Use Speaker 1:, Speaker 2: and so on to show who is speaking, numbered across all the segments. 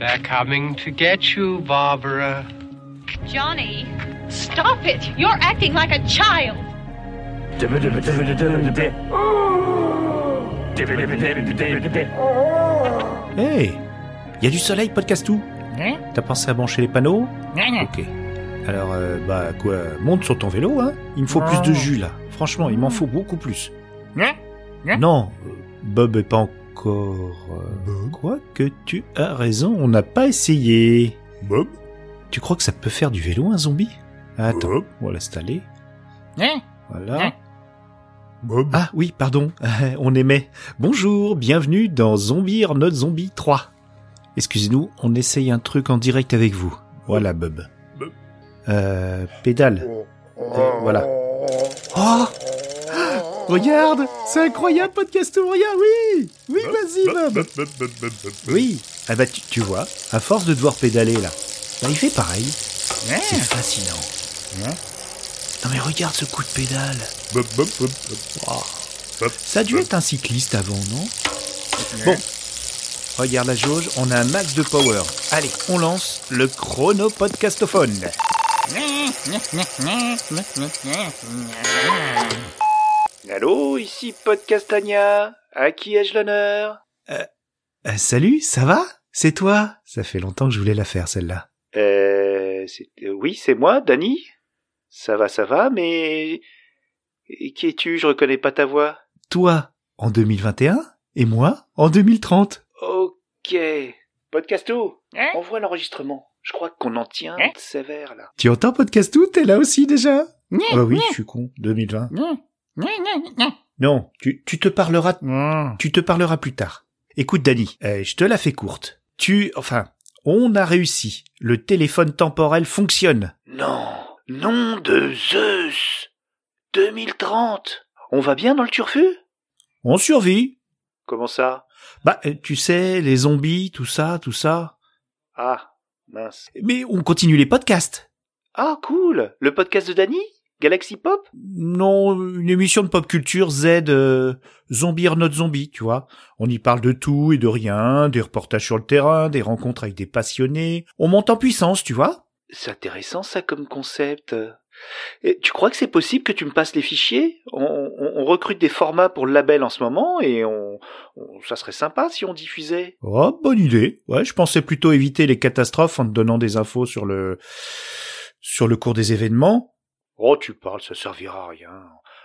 Speaker 1: They're coming to get you, Barbara.
Speaker 2: Johnny, stop it! You're acting like a child!
Speaker 3: Hey Y a du soleil, podcast tout? T'as pensé à brancher les panneaux? Ok. Alors, euh, bah quoi, monte sur ton vélo, hein Il me faut plus de jus, là. Franchement, il m'en faut beaucoup plus. Non, euh, Bob est pas encore... euh, quoi que tu as raison, on n'a pas essayé.
Speaker 4: Bob
Speaker 3: Tu crois que ça peut faire du vélo, un zombie? Attends,
Speaker 4: Bob
Speaker 3: on va l'installer.
Speaker 5: Hein?
Speaker 3: Voilà.
Speaker 4: Bob
Speaker 3: Ah oui, pardon, on aimait. Bonjour, bienvenue dans Zombie or Not Zombie 3. Excusez-nous, on essaye un truc en direct avec vous. Voilà, Bob.
Speaker 4: Bob.
Speaker 3: Euh, pédale. Euh, voilà. Oh Regarde C'est incroyable, podcast regarde, oui Oui, vas-y, Bob
Speaker 4: Bob, Bob.
Speaker 3: Oui Ah bah, tu, tu vois, à force de devoir pédaler, là, bah, il fait pareil. C'est fascinant. Non mais regarde ce coup de pédale.
Speaker 4: Bob, Bob.
Speaker 3: Oh. Ça a dû être un cycliste avant, non? Bon. Regarde la jauge, on a un max de power. Allez, on lance le chrono podcastophone. Allô, ici Podcastania. À qui ai-je l'honneur? Euh, euh, Salut, ça va? C'est toi? Ça fait longtemps que je voulais la faire, celle-là. Euh, euh, oui, c'est moi, Danny. Ça va, ça va, mais... Qui es-tu? Je reconnais pas ta voix. Toi, en 2021 Et moi, en 2030 Ok. Podcasto, envoie l'enregistrement. Je crois qu'on en tient
Speaker 5: Hein?
Speaker 3: sévère, là. Tu entends Podcastou T'es là aussi, déjà? Ah bah oui, je suis con. 2020. Non, tu, tu te parleras... Tu te parleras plus tard. Écoute, Danny, euh, je te la fais courte. Tu... Enfin, on a réussi. Le téléphone temporel fonctionne. Non, nom de Zeus 2030 On va bien dans le turfu? On survit. Comment ça? Bah, euh, tu sais, les zombies, tout ça, tout ça. Ah, mince. Mais on continue les podcasts. Ah, cool Le podcast de Danny Galaxy Pop? Non, une émission de pop culture Z, euh, Zombie or Not Zombie, tu vois. On y parle de tout et de rien, des reportages sur le terrain, des rencontres avec des passionnés. On monte en puissance, tu vois. C'est intéressant ça comme concept. Et tu crois que c'est possible que tu me passes les fichiers? On, on- on recrute des formats pour le label en ce moment et on, on- ça serait sympa si on diffusait. Oh, bonne idée. Ouais, je pensais plutôt éviter les catastrophes en te donnant des infos sur le sur le cours des événements. Oh, tu parles, ça servira à rien.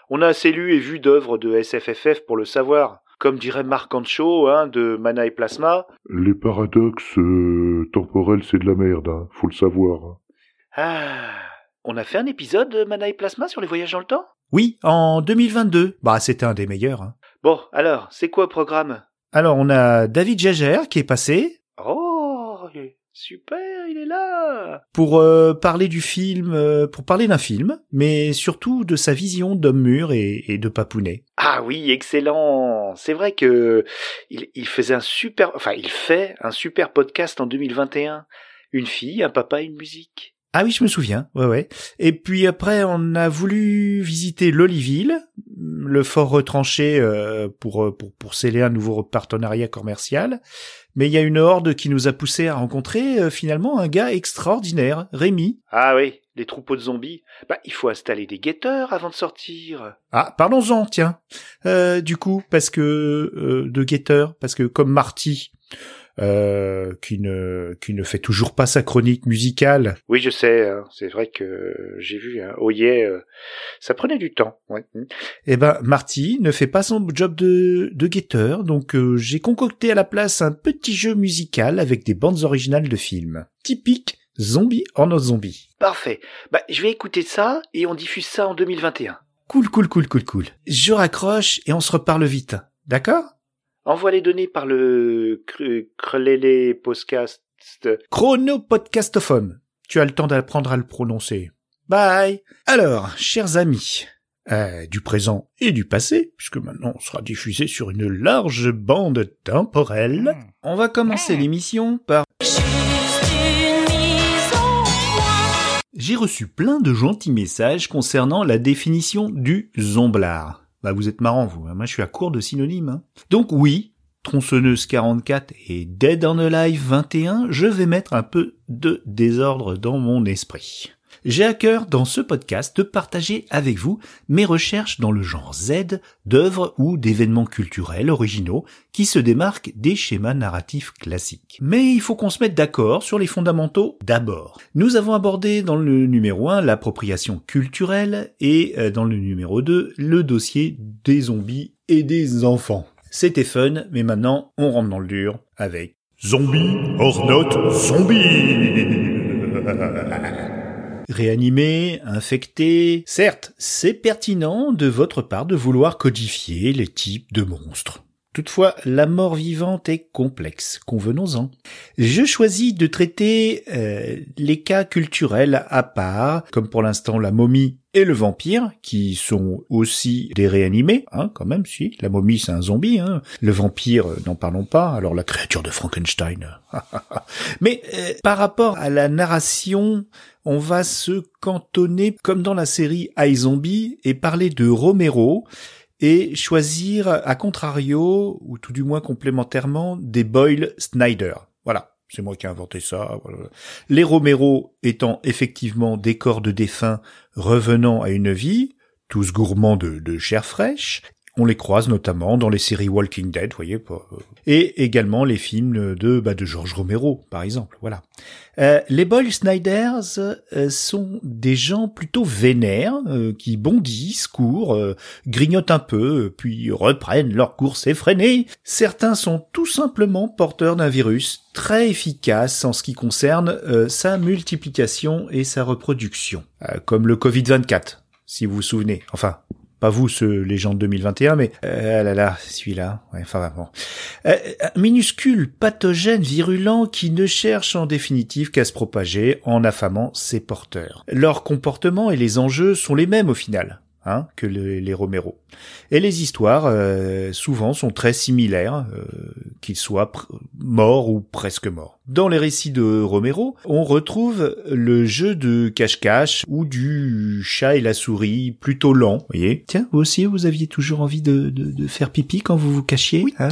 Speaker 3: On a assez lu et vu d'œuvres de SFFF pour le savoir. Comme dirait Marc Ancho, hein, de Mana et Plasma.
Speaker 4: Les paradoxes euh, temporels, c'est de la merde, hein. faut le savoir. hein.
Speaker 3: Ah, on a fait un épisode de Mana et Plasma sur les voyages dans le temps? Oui, en 2022. Bah, c'était un des meilleurs. hein. Bon, alors, c'est quoi le programme? Alors, on a David Jager qui est passé. Oh, super, il est là Pour euh, parler du film, euh, pour parler d'un film, mais surtout de sa vision d'homme mûr et, et de papounet. Ah oui, excellent C'est vrai que il, il faisait un super... Enfin, il fait un super podcast en 2021. Une fille, un papa, une musique. Ah oui, je me souviens. Ouais, ouais. Et puis après, on a voulu visiter l'Oliville, le fort retranché euh, pour, euh, pour pour sceller un nouveau partenariat commercial. Mais il y a une horde qui nous a poussé à rencontrer euh, finalement un gars extraordinaire, Rémi. Ah oui, les troupeaux de zombies. Bah, il faut installer des guetteurs avant de sortir. Ah, parlons-en, tiens. Euh, du coup, parce que euh, de guetteurs, parce que comme Marty, euh, qui ne qui ne fait toujours pas sa chronique musicale. Oui, je sais. hein, c'est vrai que j'ai vu. Hein, Oye, euh, ça prenait du temps. Ouais. Eh ben, Marty ne fait pas son job de de guetteur, donc euh, j'ai concocté à la place un petit jeu musical avec des bandes originales de films. Typique Zombie or Not Zombie. Parfait. Bah, je vais écouter ça et on diffuse ça en 2021. Cool, cool, cool, cool, cool. Je raccroche et on se reparle vite. D'accord? Envoie les données par le cr- Crelele Podcast. Chrono Podcastophone. Tu as le temps d'apprendre à le prononcer. Bye. Alors, chers amis, euh, du présent et du passé, puisque maintenant on sera diffusé sur une large bande temporelle, on va commencer l'émission par J'ai reçu plein de gentils messages concernant la définition du zomblard. Bah vous êtes marrant vous, hein. moi je suis à court de synonymes. hein. Donc oui, Tronçonneuse 44 et Dead on Alive 21, je vais mettre un peu de désordre dans mon esprit. J'ai à cœur dans ce podcast de partager avec vous mes recherches dans le genre Z d'œuvres ou d'événements culturels originaux qui se démarquent des schémas narratifs classiques. Mais il faut qu'on se mette d'accord sur les fondamentaux d'abord. Nous avons abordé dans le numéro 1 l'appropriation culturelle et euh, dans le numéro 2 le dossier des zombies et des enfants. C'était fun, mais maintenant on rentre dans le dur avec Zombie hors note zombie Réanimé, infecté, certes, c'est pertinent de votre part de vouloir codifier les types de monstres. Toutefois, la mort vivante est complexe, convenons-en. Je choisis de traiter euh, les cas culturels à part, comme pour l'instant la momie et le vampire, qui sont aussi des réanimés, hein, quand même, si. La momie, c'est un zombie, hein. Le vampire, euh, n'en parlons pas. Alors la créature de Frankenstein. Mais euh, par rapport à la narration, on va se cantonner, comme dans la série iZombie, et parler de Romero, et choisir, à contrario, ou tout du moins complémentairement, des Boyle Snyder. Voilà. C'est moi qui ai inventé ça. Les Romero étant effectivement des corps de défunts revenant à une vie, tous gourmands de, chair fraîche, on les croise notamment dans les séries Walking Dead, vous voyez, et également les films de bah, de George Romero, par exemple. Voilà. Euh, les Boyle Snyders euh, sont des gens plutôt vénères euh, qui bondissent, courent, grignotent un peu, puis reprennent leur course effrénée. Certains sont tout simplement porteurs d'un virus très efficace en ce qui concerne sa multiplication et sa reproduction, comme le Covid-24 si vous vous souvenez. Enfin, pas vous, ce, les gens de 2021, mais euh, ah là là, celui-là. Enfin bon. Euh, minuscule pathogène virulent qui ne cherche en définitive qu'à se propager en affamant ses porteurs. Leur comportement et les enjeux sont les mêmes au final. Hein, que les Romero. Et les histoires, euh, souvent, sont très similaires, euh, qu'ils soient morts ou presque morts. Dans les récits de Romero, on retrouve le jeu de cache-cache ou du chat et la souris plutôt lent. Vous voyez Tiens, vous aussi, vous aviez toujours envie de, de, de faire pipi quand vous vous cachiez
Speaker 2: hein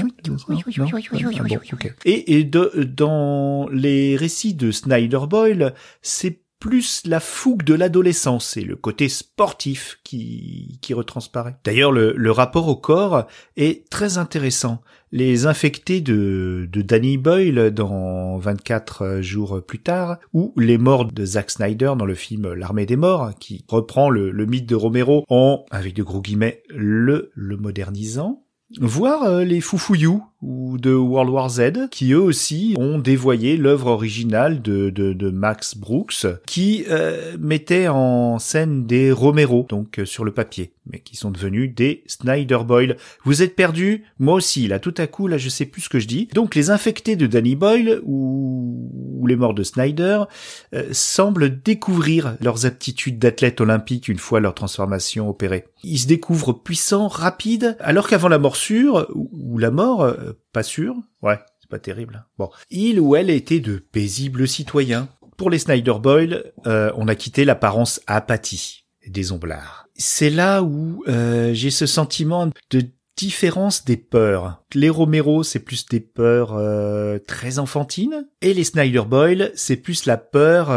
Speaker 3: Et, et de, dans les récits de Snyder Boyle, c'est plus la fougue de l'adolescence et le côté sportif qui, qui retransparaît. D'ailleurs, le, rapport au corps est très intéressant. Les infectés de, Danny Boyle dans 24 jours plus tard, ou les morts de Zack Snyder dans le film L'armée des morts, qui reprend le, mythe de Romero en, avec de gros guillemets, le, le modernisant, Voir euh, les Foufouillou ou de World War Z, qui eux aussi ont dévoyé l'œuvre originale de, de, de, Max Brooks, qui euh, mettait en scène des Romero, donc euh, sur le papier, mais qui sont devenus des Snyder Boyle. Vous êtes perdus Moi aussi, là, tout à coup, là, je sais plus ce que je dis. Donc, les infectés de Danny Boyle ou, ou les morts de Snyder semblent découvrir leurs aptitudes d'athlète olympique une fois leur transformation opérée. Ils se découvrent puissants, rapides, alors qu'avant la morsure ou la mort, pas sûr Ouais, c'est pas terrible. Bon. Il ou elle était de paisibles citoyens. Pour les Snyder Boyle, euh, on a quitté l'apparence apathie des omblards. C'est là où euh, j'ai ce sentiment de différence des peurs. Les Romero, c'est plus des peurs euh, très enfantines, et les Snyder Boyle, c'est plus la peur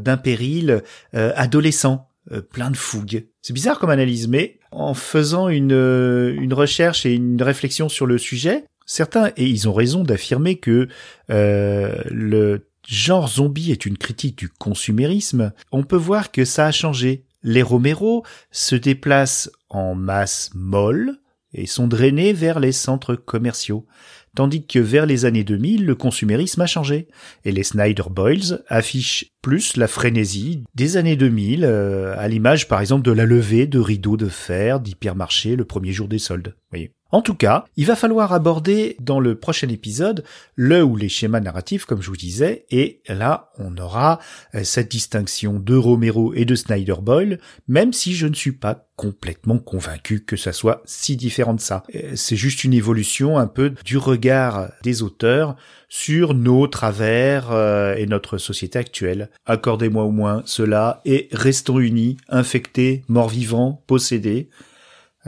Speaker 3: d'un péril adolescent, plein de fougue. C'est bizarre comme analyse, mais en faisant une, une recherche et une réflexion sur le sujet, Certains, et ils ont raison d'affirmer que euh, le genre zombie est une critique du consumérisme, on peut voir que ça a changé. Les Romero se déplacent en masse molle et sont drainés vers les centres commerciaux, tandis que vers les années 2000, le consumérisme a changé, et les Snyder Boys affichent plus la frénésie des années 2000, euh, à l'image par exemple de la levée de rideaux de fer d'hypermarché le premier jour des soldes. Voyez. En tout cas, il va falloir aborder dans le prochain épisode le ou les schémas narratifs, comme je vous disais, et là, on aura euh, cette distinction de Romero et de Snyder Boyle, même si je ne suis pas complètement convaincu que ça soit si différent de ça. Euh, c'est juste une évolution un peu du regard des auteurs sur nos travers euh, et notre société actuelle. Accordez-moi au moins cela et restons unis, infectés, morts-vivants, possédés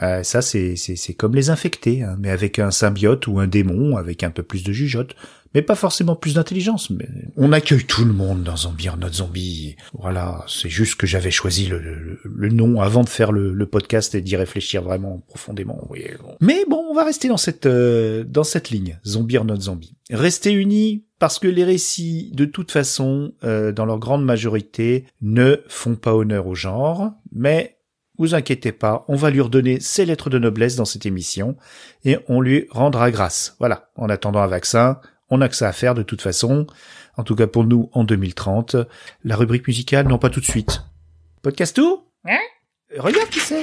Speaker 3: Euh, ça, c'est c'est comme les infectés, hein, mais avec un symbiote ou un démon, avec un peu plus de jugeote, mais pas forcément plus d'intelligence. Mais on accueille tout le monde dans Zombie or Not Zombie. Voilà, c'est juste que j'avais choisi le, le, nom avant de faire le, le podcast et d'y réfléchir vraiment profondément. Mais bon, on va rester dans cette euh, dans cette ligne, Zombie or Not Zombie. Rester unis parce que les récits, de toute façon, euh, dans leur grande majorité, ne font pas honneur au genre, mais vous inquiétez pas, on va lui redonner ses lettres de noblesse dans cette émission et on lui rendra grâce. Voilà, en attendant un vaccin, on a que ça à faire de toute façon. En tout cas pour nous en 2030. La rubrique musicale, non pas tout de suite. Podcast tout Hein? Regarde qui c'est.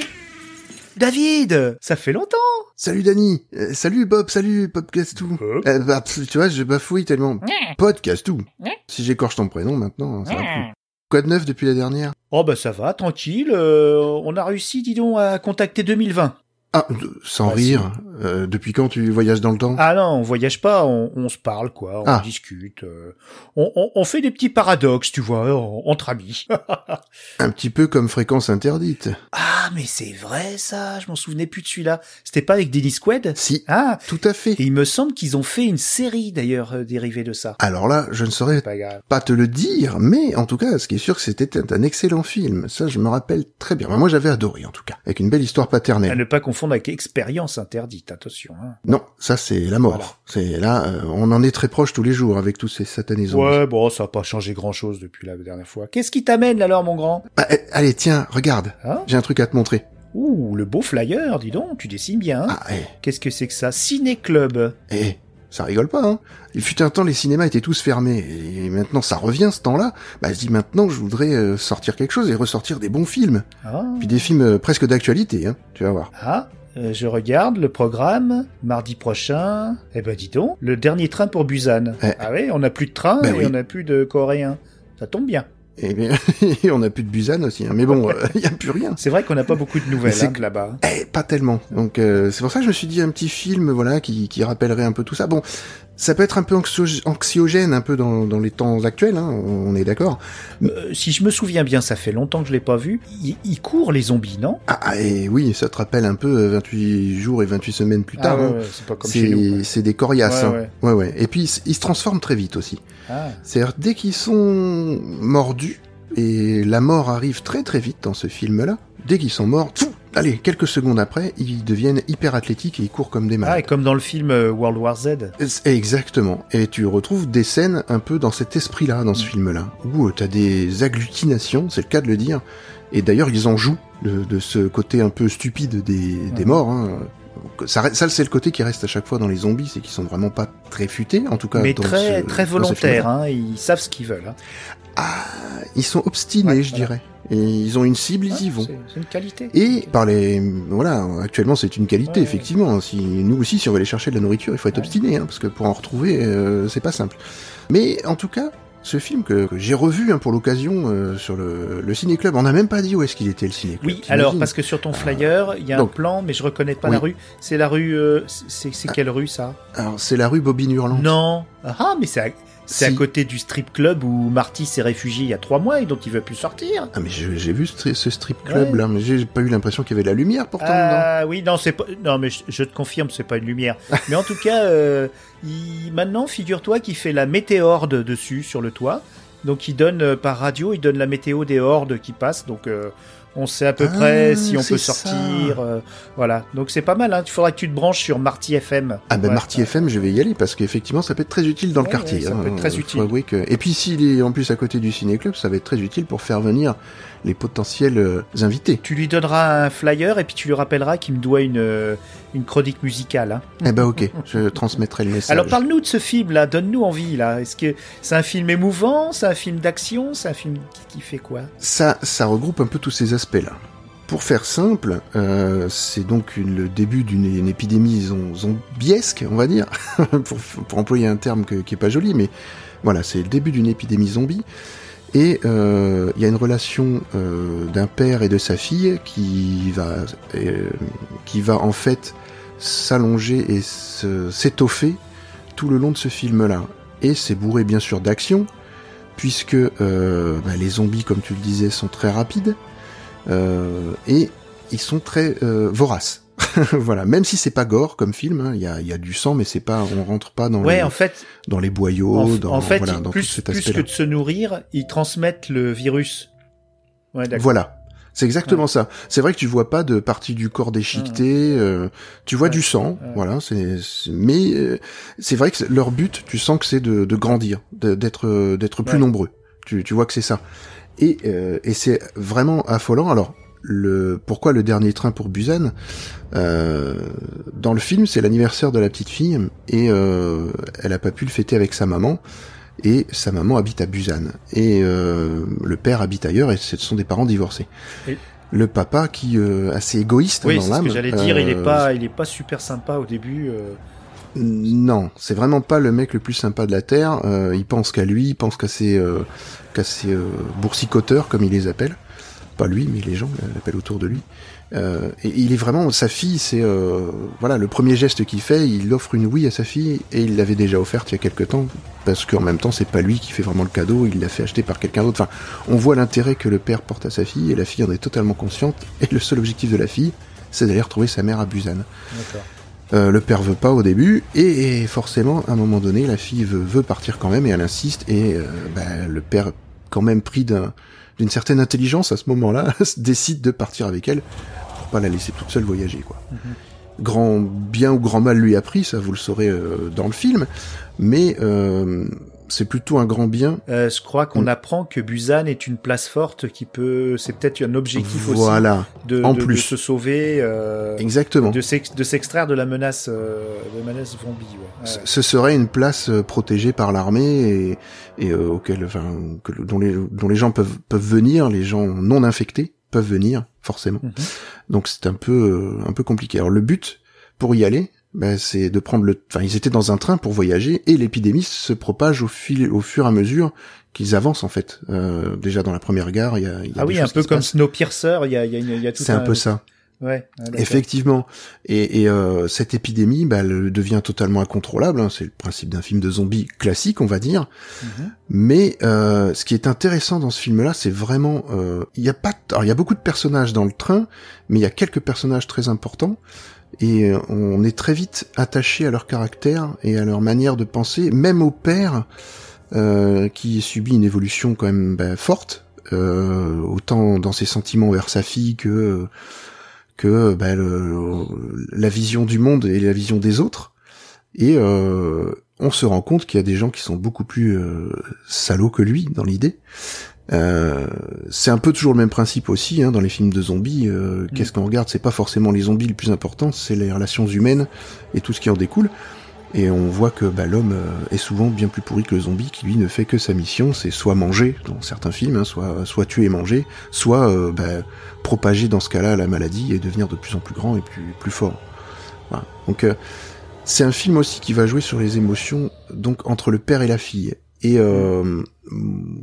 Speaker 3: David! Ça fait longtemps.
Speaker 5: Salut Dani. Euh, Salut Bob. Salut Podcastou euh, bah, Tu vois, je bafouille tellement. Podcastou Si j'écorche ton prénom maintenant, ça va plus. De neuf depuis la dernière?
Speaker 3: Oh bah ça va, tranquille. Euh, on a réussi, dis donc, à contacter 2020.
Speaker 5: Ah, sans bah, rire. Euh, depuis quand tu voyages dans le temps?
Speaker 3: Ah non, on voyage pas, on, se parle quoi, on ah. discute, euh, on, fait des petits paradoxes, tu vois, entre amis.
Speaker 5: Un petit peu comme fréquence interdite.
Speaker 3: Ah mais c'est vrai ça, je m'en souvenais plus de celui-là. C'était pas avec Dennis Quaid?
Speaker 5: Si. Ah, tout à fait.
Speaker 3: Et il me semble qu'ils ont fait une série d'ailleurs euh, dérivée de ça.
Speaker 5: Alors là, je ne saurais pas, te le dire, mais en tout cas, ce qui est sûr, que c'était un excellent film. Ça, je me rappelle très bien. Moi, j'avais adoré en tout cas, avec une belle histoire paternelle.
Speaker 3: À ne pas confondre avec expérience interdite, attention. Hein.
Speaker 5: Non, ça c'est la mort. C'est là, euh, on en est très proche tous les jours avec tous ces satanés
Speaker 3: Ouais, bon, ça n'a pas changé grand-chose depuis la dernière fois. Qu'est-ce qui t'amène alors, mon grand?
Speaker 5: Bah, eh, Allez, tiens, regarde. Hein? J'ai un truc à te montrer.
Speaker 3: Ouh, le beau flyer, dis donc, tu dessines bien. Hein
Speaker 5: ah, eh.
Speaker 3: Qu'est-ce que c'est que ça? Ciné Club.
Speaker 5: Eh, ça rigole pas, hein. Il fut un temps, les cinémas étaient tous fermés, et maintenant ça revient ce temps-là. Bah, je dis maintenant, je voudrais euh, sortir quelque chose et ressortir des bons films. Ah. Puis des films euh, presque d'actualité, hein. Tu vas voir.
Speaker 3: Ah, euh, je regarde le programme, mardi prochain. Eh ben dis donc, le dernier train pour Busan. Eh. Ah oui, on n'a plus de train ben et on n'a plus de coréens. Ça tombe bien.
Speaker 5: Eh bien, on n'a plus de Busan aussi, hein. mais bon, il n'y a plus rien.
Speaker 3: C'est vrai qu'on n'a pas beaucoup de nouvelles hein, là-bas.
Speaker 5: Eh, pas tellement. Donc euh, c'est pour ça que je me suis dit un petit film, voilà, qui, qui rappellerait un peu tout ça. Bon, ça peut être un peu anxiogène, un peu dans, dans les temps actuels, hein, on est d'accord.
Speaker 3: Euh, si je me souviens bien, ça fait longtemps que je l'ai pas vu. Il, court les zombies, non?
Speaker 5: Ah, et oui, ça te rappelle un peu 28 euh, jours et 28 semaines plus tard. Ah,
Speaker 3: c'est pas comme chez nous.
Speaker 5: C'est des coriaces. Ouais, ouais. ouais, Et puis ils se transforment très vite aussi. Ah. C'est-à-dire dès qu'ils sont mordus, et la mort arrive très très vite dans ce film-là, dès qu'ils sont morts, allez, quelques secondes après, ils deviennent hyper athlétiques et ils courent comme des malades.
Speaker 3: Ah, et comme dans le film euh, World War Z.
Speaker 5: Exactement. Et tu retrouves des scènes un peu dans cet esprit-là, dans ce mm. film-là, où euh, tu as des agglutinations, c'est le cas de le dire, et d'ailleurs ils en jouent de, ce côté un peu stupide des, des morts. Hein. Ça, ça c'est le côté qui reste à chaque fois dans les zombies, c'est qu'ils sont vraiment pas très futés, en tout cas.
Speaker 3: Mais très très volontaires, hein, ils savent ce qu'ils veulent. Hein.
Speaker 5: Ah, ils sont obstinés, je dirais. Et ils ont une cible, ils y vont.
Speaker 3: C'est une qualité.
Speaker 5: Et par les, voilà, actuellement c'est une qualité effectivement. Si nous aussi, si on veut aller chercher de la nourriture, il faut être obstiné, hein, parce que pour en retrouver, euh, c'est pas simple. Mais en tout cas, ce film que, j'ai revu hein, pour l'occasion euh, sur le, le ciné club. On n'a même pas dit où est-ce qu'il était le ciné club.
Speaker 3: Oui, alors parce que sur ton flyer, il y a un plan, mais je reconnais pas la rue. C'est la rue. Euh, c'est quelle rue ça?
Speaker 5: Alors c'est la rue Bobine Hurlante.
Speaker 3: Non. Ah, mais c'est c'est à côté du strip club où Marty s'est réfugié il y a trois mois et dont il veut plus sortir.
Speaker 5: Ah mais j'ai vu ce, strip club là, mais j'ai pas eu l'impression qu'il y avait de la lumière pourtant
Speaker 3: ah, oui, non c'est pas, non mais je, te confirme c'est pas une lumière. mais en tout cas, euh, il... maintenant figure-toi qu'il fait la météore dessus sur le toit. Donc il donne euh, par radio, il donne la météo des hordes qui passent. Donc euh, on sait à peu près ah, si on peut sortir. Euh, voilà. Donc c'est pas mal. Hein. Il faudra que tu te branches sur Marty FM.
Speaker 5: Ah ben Marty FM, je vais y aller parce qu'effectivement, ça peut être très utile dans le quartier.
Speaker 3: ça peut être très utile.
Speaker 5: Et puis s'il est en plus à côté du ciné-club, ça va être très utile pour faire venir les potentiels euh, invités.
Speaker 3: Tu lui donneras un flyer et puis tu lui rappelleras qu'il me doit une, euh, une chronique musicale. Hein.
Speaker 5: Eh ben ok, je transmettrai le message.
Speaker 3: Alors parle-nous de ce film là, donne-nous envie là. Est-ce que c'est un film émouvant, c'est un film d'action, c'est un film qui, fait quoi?
Speaker 5: Ça, ça regroupe un peu tous ces aspects là. Pour faire simple, euh, c'est donc le début d'une épidémie zombiesque, on va dire, pour, pour, employer un terme qui est pas joli, mais voilà, c'est le début d'une épidémie zombie. Et euh, il y a une relation euh, d'un père et de sa fille qui va, euh, qui va en fait s'allonger et s'étoffer tout le long de ce film-là. Et c'est bourré bien sûr d'action, puisque bah, les zombies, comme tu le disais, sont très rapides et ils sont très voraces. voilà, même si c'est pas gore comme film, hein, il y, a, y a du sang, mais c'est pas, on rentre pas dans
Speaker 3: ouais,
Speaker 5: les,
Speaker 3: en fait,
Speaker 5: dans les boyaux,
Speaker 3: en,
Speaker 5: dans,
Speaker 3: en fait,
Speaker 5: voilà, dans
Speaker 3: plus,
Speaker 5: tout cet
Speaker 3: plus que de se nourrir, ils transmettent le virus. Ouais.
Speaker 5: Voilà. C'est exactement ça. C'est vrai que tu vois pas de partie du corps déchiquetée, euh, tu vois
Speaker 3: Ouais.
Speaker 5: du sang,
Speaker 3: Ouais.
Speaker 5: voilà. C'est, mais euh, c'est vrai que leur but, tu sens que c'est de, de grandir, d'être, euh, d'être plus nombreux. Tu, tu vois que c'est ça. Et, euh, et c'est vraiment affolant. Alors, le pourquoi le dernier train pour Busan euh, Dans le film, c'est l'anniversaire de la petite fille et euh, elle a pas pu le fêter avec sa maman. Et sa maman habite à Busan. Et euh, le père habite ailleurs et ce sont des parents divorcés.
Speaker 3: Et-
Speaker 5: Le papa qui euh, assez égoïste
Speaker 3: Oui,
Speaker 5: dans
Speaker 3: c'est ce
Speaker 5: l'âme.
Speaker 3: que j'allais dire. Il est
Speaker 5: euh,
Speaker 3: pas, il est pas super sympa au début. euh.
Speaker 5: non, c'est vraiment pas le mec le plus sympa de la terre. Euh, il pense qu'à lui, il pense qu'à ses, euh, qu'à ses euh, boursicoteurs, comme il les appelle. Pas lui, mais les gens l'appellent autour de lui. Euh, et il est vraiment sa fille. C'est euh, voilà le premier geste qu'il fait. Il offre une Wii à sa fille et il l'avait déjà offerte il y a quelque temps parce qu'en même temps c'est pas lui qui fait vraiment le cadeau. Il l'a fait acheter par quelqu'un d'autre. Enfin, on voit l'intérêt que le père porte à sa fille et la fille en est totalement consciente. Et le seul objectif de la fille, c'est d'aller retrouver sa mère à Busan. Euh, le père veut pas au début et, et forcément à un moment donné la fille veut, veut partir quand même et elle insiste et bah, le père quand même pris d'un- d'une certaine intelligence à ce moment-là décide de partir avec elle pour pas la laisser toute seule voyager quoi. Grand bien ou grand mal lui a pris ça vous le saurez euh, dans le film mais euh, c'est plutôt un grand bien
Speaker 3: Euh, je crois qu'on
Speaker 5: Mm.
Speaker 3: apprend que Busan est une place forte qui peut, c'est peut-être un objectif
Speaker 5: voilà
Speaker 3: aussi de,
Speaker 5: En
Speaker 3: de- de
Speaker 5: plus.
Speaker 3: se sauver, euh,
Speaker 5: exactement
Speaker 3: de s'ex- de s'extraire de la menace, euh, de la menace zombie. Ouais.
Speaker 5: Ce-
Speaker 3: Ouais.
Speaker 5: ce serait une place euh, protégée par l'armée et, et euh, auquel, enfin, que, dont, les, dont les gens peuvent, peuvent venir, les gens non infectés peuvent venir forcément.
Speaker 3: Mhm.
Speaker 5: Donc c'est un peu euh, un peu compliqué. Alors le but pour y aller, ben, c'est de prendre le. Enfin, ils étaient dans un train pour voyager et l'épidémie se propage au fil, au fur et à mesure qu'ils avancent en fait. Euh, déjà dans la première gare, il y a. y a
Speaker 3: Ah
Speaker 5: des
Speaker 3: oui, un peu comme. Snowpiercer, il y a, il y a, il y a tout
Speaker 5: C'est un peu ça.
Speaker 3: Ouais. d'accord.
Speaker 5: Effectivement. Et, et, euh, cette épidémie, bah, elle devient totalement incontrôlable. hein. C'est le principe d'un film de zombies classique, on va dire.
Speaker 3: Mhm.
Speaker 5: Mais euh, ce qui est intéressant dans ce film-là, c'est vraiment, euh, il y a pas, alors il y a beaucoup de personnages dans le train, mais il y a quelques personnages très importants. Et euh, on est très vite attaché à leur caractère et à leur manière de penser, même au père euh, qui subit une évolution quand même bah, forte, euh, autant dans ses sentiments vers sa fille que que bah, la vision du monde et la vision des autres. Et on se rend compte qu'il y a des gens qui sont beaucoup plus salauds que lui dans l'idée. Euh, c'est un peu toujours le même principe aussi hein, dans les films de zombies. euh, Qu'est-ce qu'on regarde? C'est pas forcément les zombies le plus important, c'est les relations humaines et tout ce qui en découle. Et on voit que bah, l'homme euh, est souvent bien plus pourri que le zombie, qui lui ne fait que sa mission, c'est soit manger dans certains films, hein, soit soit tuer et manger, soit euh, bah, propager dans ce cas-là la maladie et devenir de plus en plus grand et plus plus fort. Voilà. Donc euh, c'est un film aussi qui va jouer sur les émotions donc entre le père et la fille. Et euh,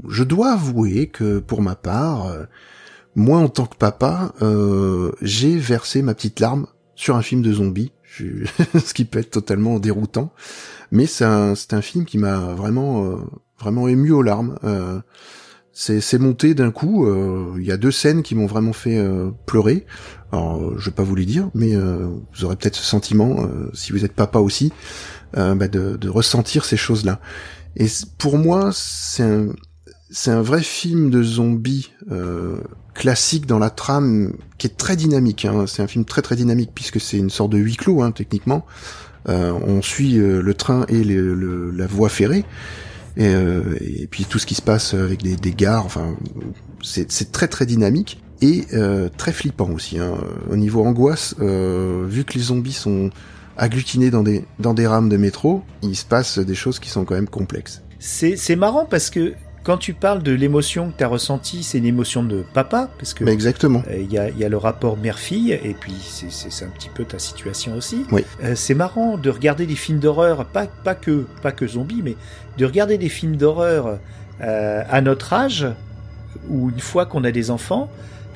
Speaker 5: je dois avouer que pour ma part, euh, moi en tant que papa, euh, j'ai versé ma petite larme sur un film de zombies, ce qui peut être totalement déroutant. Mais c'est un, film qui m'a vraiment, euh, vraiment ému aux larmes. C'est, monté d'un coup. Il y a deux scènes qui m'ont vraiment fait pleurer. Alors, je vais pas vous les dire, mais vous aurez peut-être ce sentiment, si vous êtes papa aussi, bah, de ressentir ces choses-là. Et pour moi, c'est un, c'est un vrai film de zombies euh, classique dans la trame qui est très dynamique. Hein. C'est un film très très dynamique puisque c'est une sorte de huis clos hein, techniquement. Euh, on suit euh, le train et le- le- la voie ferrée. Et, euh, et puis tout ce qui se passe avec des, des gares, enfin, c'est très très dynamique et euh, très flippant aussi. Hein. Au niveau angoisse, vu que les zombies sont agglutinés dans des dans des rames de métro, il se passe des choses qui sont quand même complexes.
Speaker 3: C'est c'est marrant parce que quand tu parles de l'émotion que tu as ressentie, c'est une émotion de papa, parce que
Speaker 5: Mais exactement.
Speaker 3: euh, il y, y a le rapport mère-fille, et puis c'est- c'est c'est un petit peu ta situation aussi.
Speaker 5: Oui.
Speaker 3: Euh, c'est marrant de regarder des films d'horreur, pas, pas, que, pas que zombies, mais de regarder des films d'horreur euh, à notre âge, ou une fois qu'on a des enfants,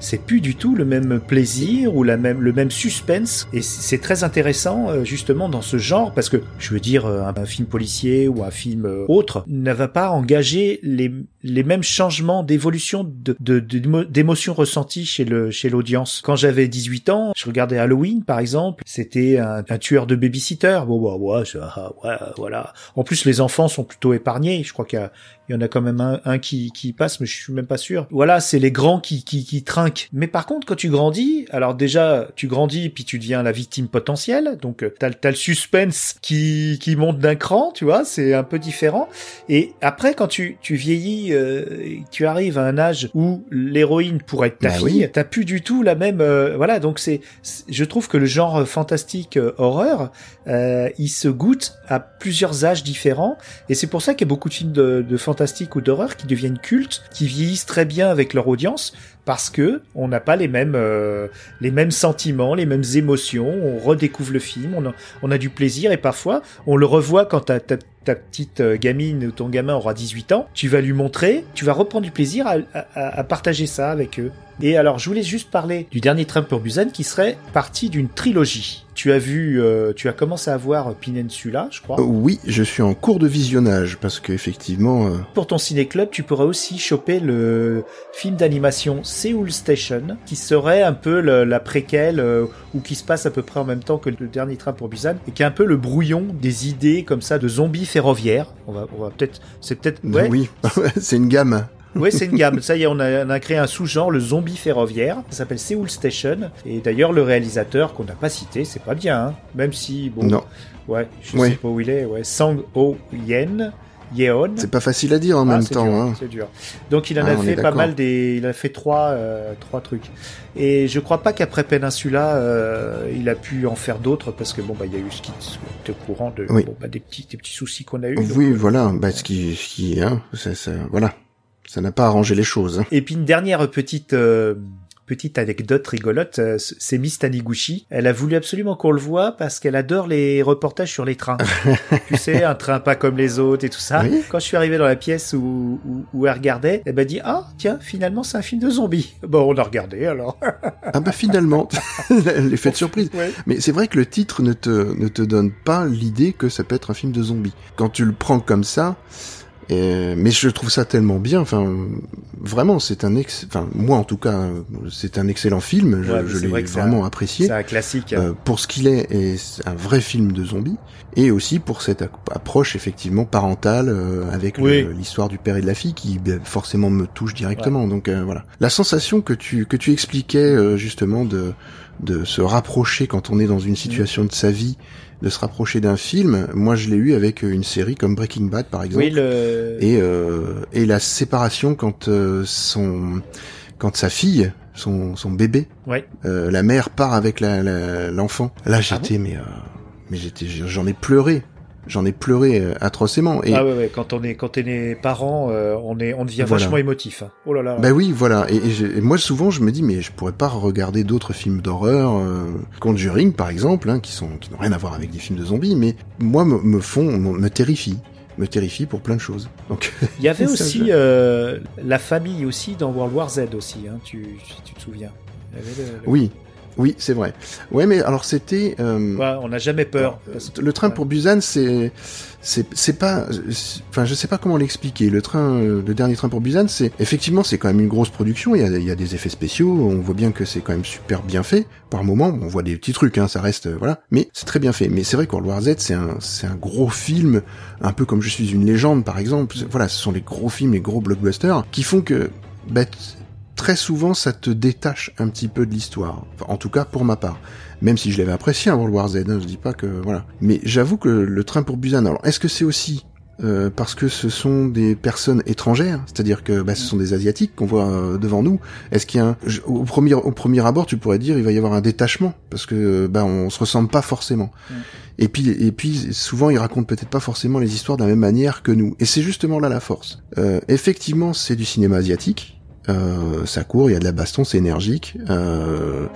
Speaker 3: c'est plus du tout le même plaisir ou la même, le même suspense. Et c'est très intéressant euh, justement dans ce genre parce que je veux dire euh, un, un film policier ou un film euh, autre ne va pas engager les, les mêmes changements d'évolution de, de, d'émotions ressenties chez le chez l'audience. Quand j'avais 18 ans, je regardais Halloween par exemple, c'était un, un tueur de babysitter. Bon bah ouais, ça, ouais, voilà. En plus les enfants sont plutôt épargnés. Je crois qu'il y y en a quand même un, un qui, qui passe, mais je suis même pas sûr. Voilà, c'est les grands qui, qui, qui trinquent. Mais par contre, quand tu grandis, alors déjà, tu grandis, puis tu deviens la victime potentielle. Donc, euh, t'as, as le suspense qui, qui monte d'un cran, tu vois, c'est un peu différent. Et après, quand tu, tu vieillis, euh, tu arrives à un âge où l'héroïne pourrait être ta bah fille, t'as plus du tout la même... Euh, voilà, donc c'est... Je trouve que le genre fantastique horreur, il se goûte à plusieurs âges différents. Et c'est pour ça qu'il y a beaucoup de films de, de fantastique ou d'horreur qui deviennent cultes, qui vieillissent très bien avec leur audience parce que on n'a pas les mêmes euh, les mêmes sentiments, les mêmes émotions. On redécouvre le film, on a, du plaisir et parfois on le revoit quand ta, ta, petite euh, gamine ou ton gamin aura 18 ans. Tu vas lui montrer, tu vas reprendre du plaisir à, à partager ça avec eux. Et alors, je voulais juste parler du dernier train pour Busan qui serait parti d'une trilogie. Tu as vu, euh, tu as commencé à voir Peninsula, je crois.
Speaker 5: oui, je suis en cours de visionnage parce que effectivement.
Speaker 3: Pour ton ciné club, tu pourras aussi choper le film d'animation Seoul Station, qui serait un peu la préquelle euh, ou qui se passe à peu près en même temps que le dernier train pour Busan et qui est un peu le brouillon des idées comme ça de zombies ferroviaires. On va, on va peut-être, c'est peut-être.
Speaker 5: Ouais. Oui, c'est une gamme.
Speaker 3: Oui, c'est une gamme. Ça y est, on a, on a créé un sous-genre, le zombie ferroviaire. Ça s'appelle Seoul Station. Et d'ailleurs, le réalisateur qu'on n'a pas cité, c'est pas bien. Hein. Même si, bon.
Speaker 5: Non.
Speaker 3: Ouais, je sais pas où il est. Ouais, Sang Ho Yen. Yeon.
Speaker 5: C'est pas facile à dire en ah, même temps.
Speaker 3: hein. C'est dur. Donc il en ah, a fait pas mal des, il a fait trois, euh, trois trucs. Et je crois pas qu'après Peninsula, euh, il a pu en faire d'autres parce que bon bah il y a eu ce qui était au courant de bon, bah, des petits, des petits soucis qu'on a eu.
Speaker 5: Oui, voilà, bah ce qui, ce qui, hein, ça, ça, voilà, ça n'a pas arrangé les choses. Hein.
Speaker 3: Et puis une dernière petite. Euh, petite anecdote rigolote, euh, c'est Miss Taniguchi. Elle a voulu absolument qu'on le voit parce qu'elle adore les reportages sur les trains. tu sais, un train pas comme les autres et tout ça. Quand je suis arrivé dans la pièce où, où, elle regardait, elle m'a dit ah tiens finalement c'est un film de zombies. Bon on a regardé alors.
Speaker 5: ah bah finalement l'effet de surprise. Mais c'est vrai que le titre ne te ne te donne pas l'idée que ça peut être un film de zombies. Quand tu le prends comme ça. Et, mais je trouve ça tellement bien. Enfin, vraiment, c'est un ex. Enfin, moi en tout cas, c'est un excellent film. Je, l'ai vraiment apprécié.
Speaker 3: C'est un classique. Euh,
Speaker 5: pour ce qu'il est, et c'est un vrai film de zombies. Et aussi pour cette approche effectivement parentale euh, avec l'histoire du père et de la fille qui ben, forcément me touche directement. Donc euh, voilà. La sensation que tu que tu expliquais justement de de se rapprocher quand on est dans une situation de sa vie de se rapprocher d'un film. Moi, je l'ai eu avec une série comme Breaking Bad, par exemple.
Speaker 3: Oui, le...
Speaker 5: Et euh, et la séparation quand euh, son quand sa fille, son son bébé,
Speaker 3: ouais.
Speaker 5: euh, la mère part avec l'enfant. La, Là, ah j'étais mais euh, mais j'étais j'en ai pleuré j'en ai pleuré euh, atrocement.
Speaker 3: Et ah ouais, ouais, quand on est quand est parent, euh, on est on devient vachement émotif. Hein. Oh là là.
Speaker 5: Bah oui, voilà. Et, moi souvent je me dis mais je pourrais pas regarder d'autres films d'horreur, euh, Conjuring par exemple, hein, qui sont qui n'ont rien à voir avec des films de zombies, mais moi me, me font me terrifient me terrifie pour plein de choses. Donc
Speaker 3: il y avait aussi euh, la famille aussi dans World War Z aussi, hein, tu, tu te souviens.
Speaker 5: Oui, oui, c'est vrai. Ouais, mais alors c'était.
Speaker 3: Euh... Ouais, on n'a jamais peur.
Speaker 5: Le train pour Busan, c'est c'est c'est pas. Enfin, je sais pas comment l'expliquer. Le train, euh, le dernier train pour Busan, c'est effectivement c'est quand même une grosse production. Il y a, il y a des effets spéciaux. On voit bien que c'est quand même super bien fait. Par moment, on voit des petits trucs. Hein, ça reste voilà. Mais c'est très bien fait. Mais c'est vrai qu'World War Z, c'est un c'est un gros film, un peu comme Je suis une légende, par exemple. Voilà, ce sont les gros films, les gros blockbusters qui font que bah, très souvent ça te détache un petit peu de l'histoire. en tout cas pour ma part. Même si je l'avais apprécié à World War Z, hein, je dis pas que voilà. Mais j'avoue que le train pour Busan, alors est-ce que c'est aussi euh, parce que ce sont des personnes étrangères, c'est-à-dire que bah, ce sont des asiatiques qu'on voit euh, devant nous. Est-ce qu'il y a un, au premier au premier abord, tu pourrais dire il va y avoir un détachement? Parce que bah on se ressemble pas forcément. Et puis et puis souvent ils racontent peut-être pas forcément les histoires de la même manière que nous. Et c'est justement là la force. Euh, effectivement, c'est du cinéma asiatique. Euh, ça court, il y a de la baston, c'est énergique. Euh,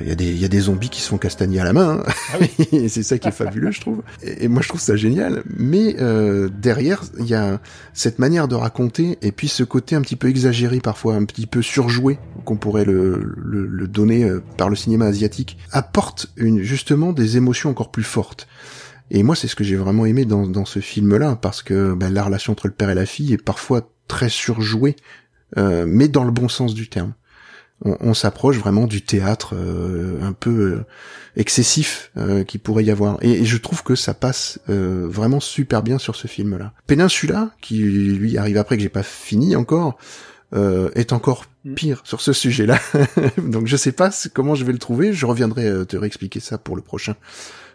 Speaker 5: il y a des il y a des zombies qui se font castagner à la main. Hein. Ah oui. c'est ça qui est fabuleux, je trouve. Et, moi, je trouve ça génial. Mais euh, derrière, il y a cette manière de raconter et puis ce côté un petit peu exagéré parfois, un petit peu surjoué qu'on pourrait le, le, le donner euh, par le cinéma asiatique, apporte une, justement des émotions encore plus fortes. Et moi, c'est ce que j'ai vraiment aimé dans, dans ce film-là, parce que ben, la relation entre le père et la fille est parfois très surjoué, mais dans le bon sens du terme on, s'approche vraiment du théâtre euh, un peu euh, excessif euh, qui pourrait y avoir. Et, je trouve que ça passe vraiment super bien sur ce film-là. Peninsula, qui lui arrive après que j'ai pas fini encore, est encore mm. pire sur ce sujet-là. Donc je sais pas comment je vais le trouver. Je reviendrai te réexpliquer ça pour le prochain.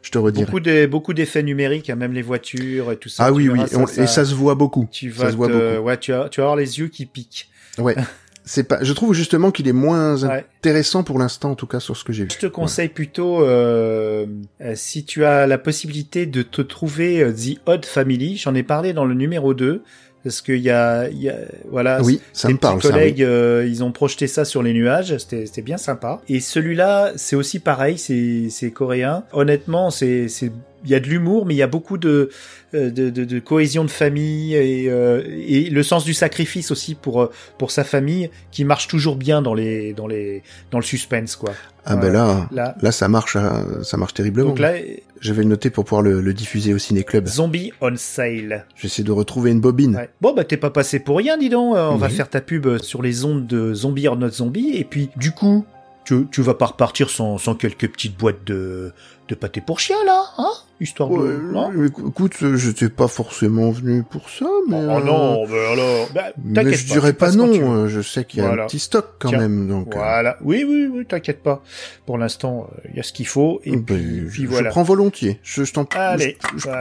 Speaker 5: Je te redirai.
Speaker 3: Beaucoup de, beaucoup d'effets numériques, hein, même les voitures et tout ça.
Speaker 5: Ah oui, oui, et ça se voit beaucoup.
Speaker 3: Tu vas,
Speaker 5: ça se voit beaucoup.
Speaker 3: ouais, tu vas, tu vas avoir les yeux qui piquent.
Speaker 5: Ouais. c'est pas. Je trouve justement qu'il est moins intéressant pour l'instant, en tout cas sur ce que j'ai vu.
Speaker 3: Je te conseille plutôt euh, euh, si tu as la possibilité de te trouver euh, The Odd Family. J'en ai parlé dans le numéro 2 parce qu'il y a, y a, voilà,
Speaker 5: oui, ça me parle,
Speaker 3: collègues, euh, ils ont projeté ça sur les nuages, c'était, c'était bien sympa. Et celui-là, c'est aussi pareil, c'est, c'est coréen. Honnêtement, c'est, c'est il y a de l'humour, mais il y a beaucoup de, euh, de, de, de cohésion de famille et, euh, et, le sens du sacrifice aussi pour euh, pour sa famille qui marche toujours bien dans les dans les dans le suspense quoi.
Speaker 5: Ah ben là, là, ça marche ça marche terriblement. Donc là, je vais le noter pour pouvoir le, le diffuser au ciné club.
Speaker 3: Zombie on sale.
Speaker 5: J'essaie de retrouver une bobine.
Speaker 3: Bon bah t'es pas passé pour rien dis donc. On va faire ta pub sur les ondes de Zombie or Not Zombie et puis du coup tu, tu vas pas repartir sans, sans quelques petites boîtes de, de pâté pour chien, là, hein Histoire de...
Speaker 5: Non écoute, j'étais pas forcément venu pour ça, mais...
Speaker 3: Oh, non, mais alors... Bah,
Speaker 5: mais je dirais pas, non, je sais qu'il y a un petit stock quand même, donc...
Speaker 3: Euh. Voilà, oui, oui, oui, t'inquiète pas. Pour l'instant, il y a ce qu'il faut, et
Speaker 5: bah,
Speaker 3: puis,
Speaker 5: je,
Speaker 3: voilà.
Speaker 5: Je prends volontiers. Je, je t'en...
Speaker 3: Allez,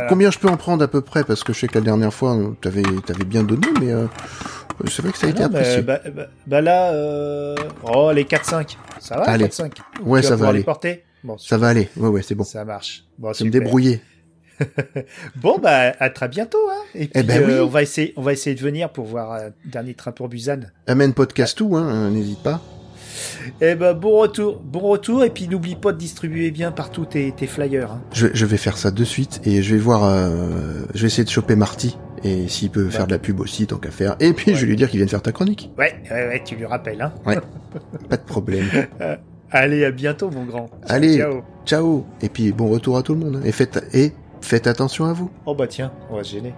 Speaker 5: Combien je peux en prendre à peu près? Parce que je sais que la dernière fois, t'avais avais bien donné, mais... Euh, c'est vrai que ça a ah été apprécié.
Speaker 3: Bah, bah, bah, là, euh... oh, les 4-5. Ça va,
Speaker 5: Allez.
Speaker 3: 4-5
Speaker 5: Ouais, ça va aller.
Speaker 3: Les porter?
Speaker 5: Bon, ça va aller. Ouais, ouais, c'est bon.
Speaker 3: Ça marche. Bon,
Speaker 5: me débrouiller.
Speaker 3: bon, bah, à très bientôt, hein. Et
Speaker 5: eh
Speaker 3: puis,
Speaker 5: ben
Speaker 3: euh, on va essayer, on va essayer de venir pour voir un dernier train pour Busan.
Speaker 5: Amène podcast tout, hein, n'hésite pas.
Speaker 3: Eh ben, bon retour, bon retour, et puis n'oublie pas de distribuer bien partout tes, tes flyers. Hein.
Speaker 5: Je, je, vais faire ça de suite, et je vais voir, euh, je vais essayer de choper Marty, et s'il peut faire de la pub aussi, tant qu'à faire. Et puis, je vais lui dire qu'il vienne faire ta chronique.
Speaker 3: Ouais, ouais, ouais, tu lui rappelles, hein.
Speaker 5: Ouais, pas de problème.
Speaker 3: Allez, à bientôt, mon grand.
Speaker 5: Allez, ciao. ciao. Et puis, bon retour à tout le monde. Hein. Et faites, et faites attention à vous.
Speaker 3: Oh bah tiens, on va se gêner.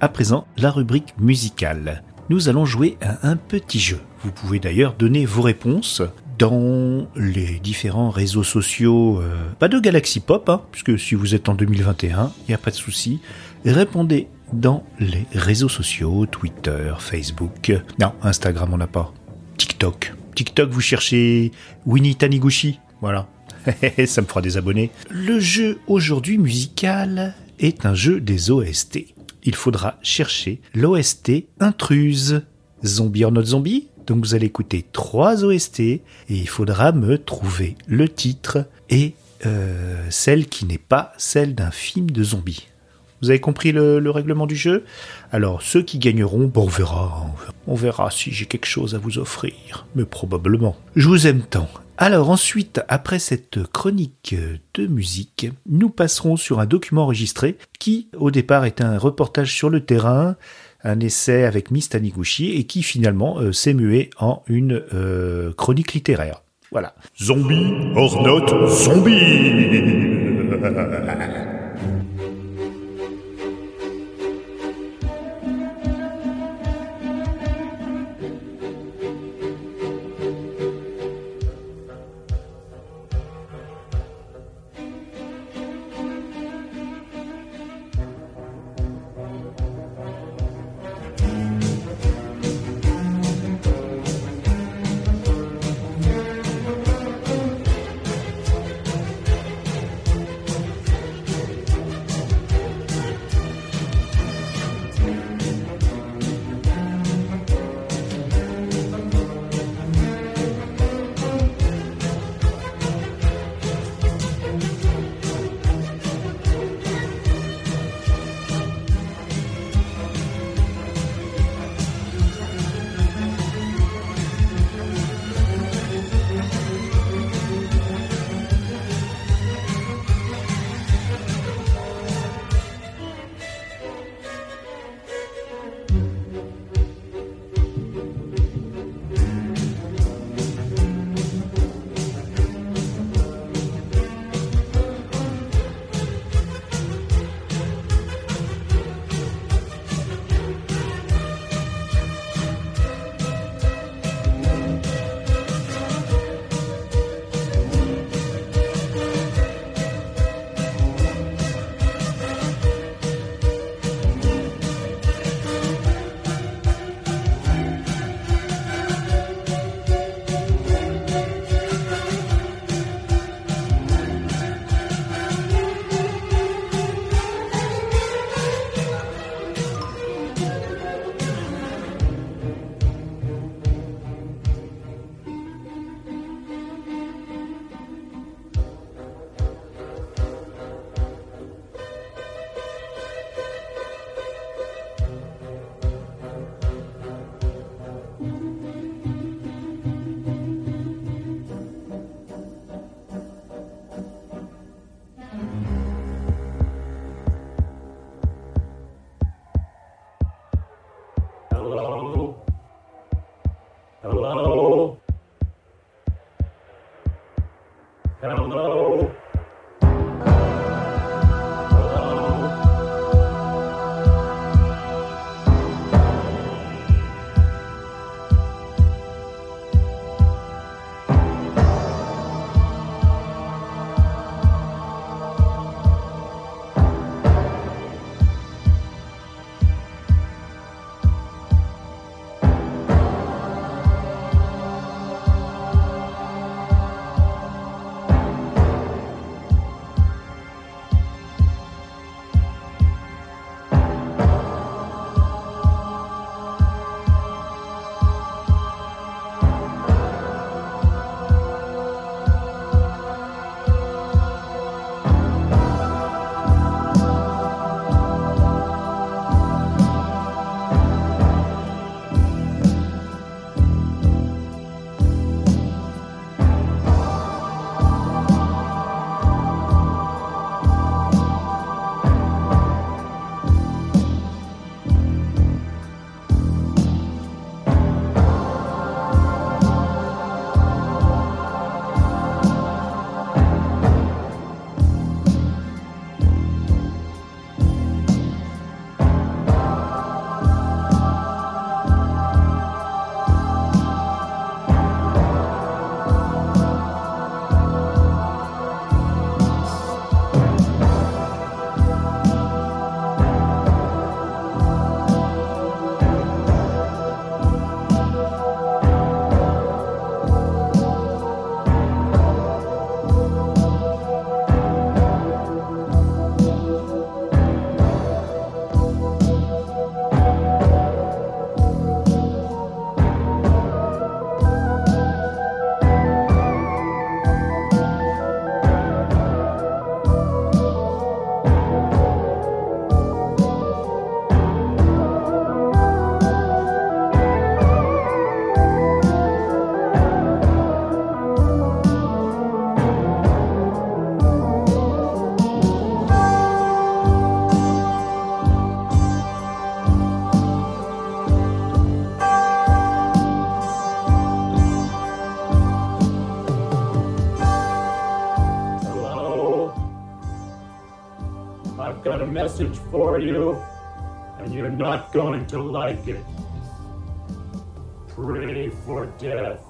Speaker 6: À présent, la rubrique musicale. Nous allons jouer à un petit jeu. Vous pouvez d'ailleurs donner vos réponses dans les différents réseaux sociaux, euh, pas de Galaxy Pop, hein, puisque si vous êtes en 2021, il n'y a pas de souci. Répondez dans les réseaux sociaux, Twitter, Facebook, non, Instagram on n'a pas, TikTok, TikTok, vous cherchez Winnie Taniguchi. Voilà. Ça me fera des abonnés. Le jeu aujourd'hui musical est un jeu des OST. Il faudra chercher l'OST intruse. Zombie or not zombie? Donc vous allez écouter trois OST et il faudra me trouver le titre et euh, celle qui n'est pas celle d'un film de zombies. Vous avez compris le, règlement du jeu? Alors, ceux qui gagneront, on verra. On verra si j'ai quelque chose à vous offrir. Mais probablement. Je vous aime tant. Alors ensuite, après cette chronique de musique, nous passerons sur un document enregistré qui, au départ, est un reportage sur le terrain, un essai avec Miss Taniguchi, et qui finalement euh, s'est mué en une euh, chronique littéraire. Voilà.
Speaker 7: Zombie or not zombie? Not going to like it. Pray for death.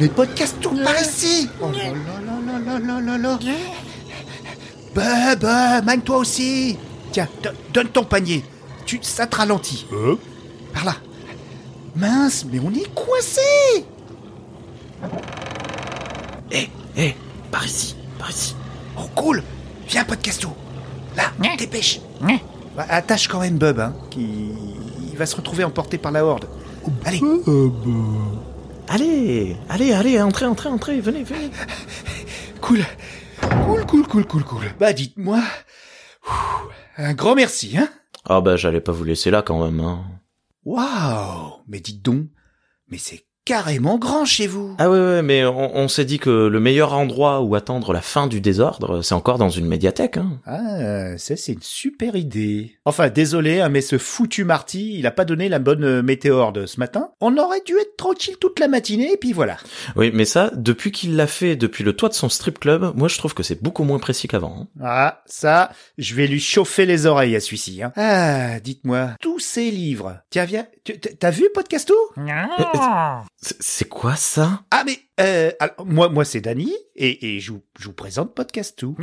Speaker 3: Mais podcast tourne par ici. Oh là là là là là là là Bah bah, mine toi aussi. Tiens, donne ton panier. Tu, ça te ralentit.
Speaker 4: Hein
Speaker 3: Par là. Mince, mais on est coincé.
Speaker 8: Hé, hé, par ici, par ici.
Speaker 3: Oh cool. Viens, podcasto. Là, dépêche. Bah, Attache quand même Bub, hein, qui il va se retrouver emporté par la horde. Allez
Speaker 8: Allez, allez, allez, entrez, entrez, entrez, venez, venez.
Speaker 3: Cool. Cool, cool, cool, cool, cool. Bah dites-moi. Un grand merci, hein
Speaker 8: Ah bah j'allais pas vous laisser là quand même, hein.
Speaker 3: Waouh Mais dites donc, mais c'est carrément grand chez vous.
Speaker 8: Ah ouais, ouais mais on, on s'est dit que le meilleur endroit où attendre la fin du désordre, c'est encore dans une médiathèque. Hein.
Speaker 3: Ah, ça c'est une super idée. Enfin, désolé, hein, mais ce foutu Marty, il a pas donné la bonne euh, météorde ce matin. On aurait dû être tranquille toute la matinée, et puis voilà.
Speaker 8: Oui, mais ça, depuis qu'il l'a fait, depuis le toit de son strip club, moi je trouve que c'est beaucoup moins précis qu'avant. Hein.
Speaker 3: Ah, ça, je vais lui chauffer les oreilles à celui-ci. Hein. Ah, dites-moi, tous ces livres. Tiens, viens, t'as vu Podcasto?
Speaker 8: Non. C'est quoi ça?
Speaker 3: Ah mais euh, alors, moi moi c'est Dany et, et je, vous, je vous présente Podcastou.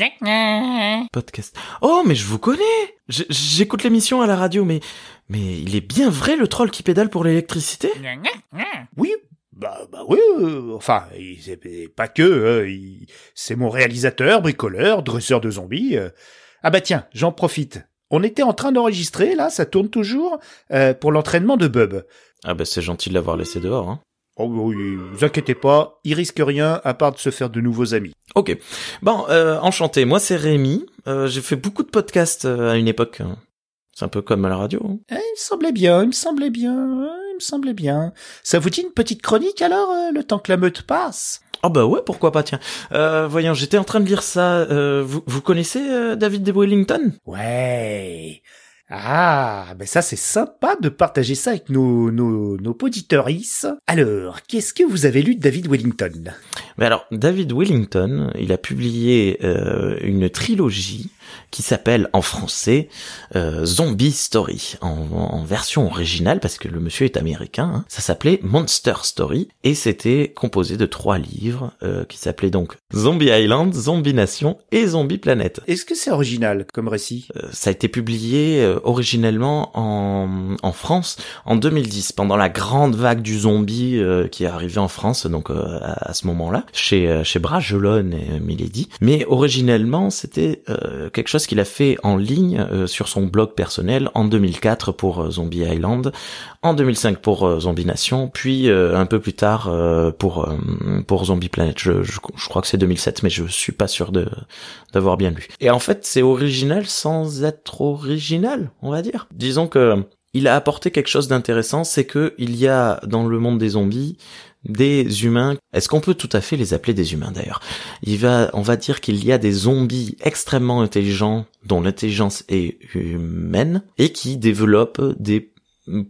Speaker 8: Podcast. Oh mais je vous connais. J'écoute l'émission à la radio mais mais il est bien vrai le troll qui pédale pour l'électricité?
Speaker 3: Oui. Bah, bah oui, euh, enfin, c'est pas que, euh, c'est mon réalisateur, bricoleur, dresseur de zombies. Euh. Ah bah tiens, j'en profite. On était en train d'enregistrer, là, ça tourne toujours, euh, pour l'entraînement de Bub.
Speaker 8: Ah bah c'est gentil de l'avoir laissé dehors, hein.
Speaker 3: Oh oui, vous inquiétez pas, il risque rien à part de se faire de nouveaux amis.
Speaker 8: Ok. Bon, euh, enchanté. Moi c'est Rémi. Euh, j'ai fait beaucoup de podcasts euh, à une époque. C'est un peu comme à la radio. Hein.
Speaker 3: Eh, il me semblait bien, il me semblait bien, il me semblait bien. Ça vous dit une petite chronique alors, euh, le temps que la meute passe?
Speaker 8: Ah oh bah ouais, pourquoi pas, tiens. Euh, voyons, j'étais en train de lire ça. Euh, vous, vous connaissez David de Wellington?
Speaker 3: Ouais. Ah, ben ça c'est sympa de partager ça avec nos, nos, nos Alors, qu'est-ce que vous avez lu de David Wellington?
Speaker 8: Mais alors, David Wellington, il a publié euh, une trilogie qui s'appelle en français euh, Zombie Story en, en, version originale parce que le monsieur est américain. Hein. Ça s'appelait Monster Story et c'était composé de trois livres euh, qui s'appelaient donc Zombie Island, Zombie Nation et Zombie Planet.
Speaker 3: Est-ce que c'est original comme récit?
Speaker 8: Euh, Ça a été publié euh, originellement en, en France en 2010 pendant la grande vague du zombie euh, qui est arrivée en France donc à, à, ce moment-là chez chez Bragelonne et Milady. Mais originellement c'était quelque chose qu'il a fait en ligne euh, sur son blog personnel en 2004 pour euh, Zombie Island, en 2005 pour euh, Zombie Nation, puis un peu plus tard pour pour Zombie Planet. Je, je, je crois que c'est 2007, mais je suis pas sûr de d'avoir bien lu. Et en fait, c'est original sans être original, on va dire. Disons que il a apporté quelque chose d'intéressant, c'est que il y a dans le monde des zombies des humains. Est-ce qu'on peut tout à fait les appeler des humains d'ailleurs? Il va, on va dire qu'il y a des zombies extrêmement intelligents dont l'intelligence est humaine et qui développent des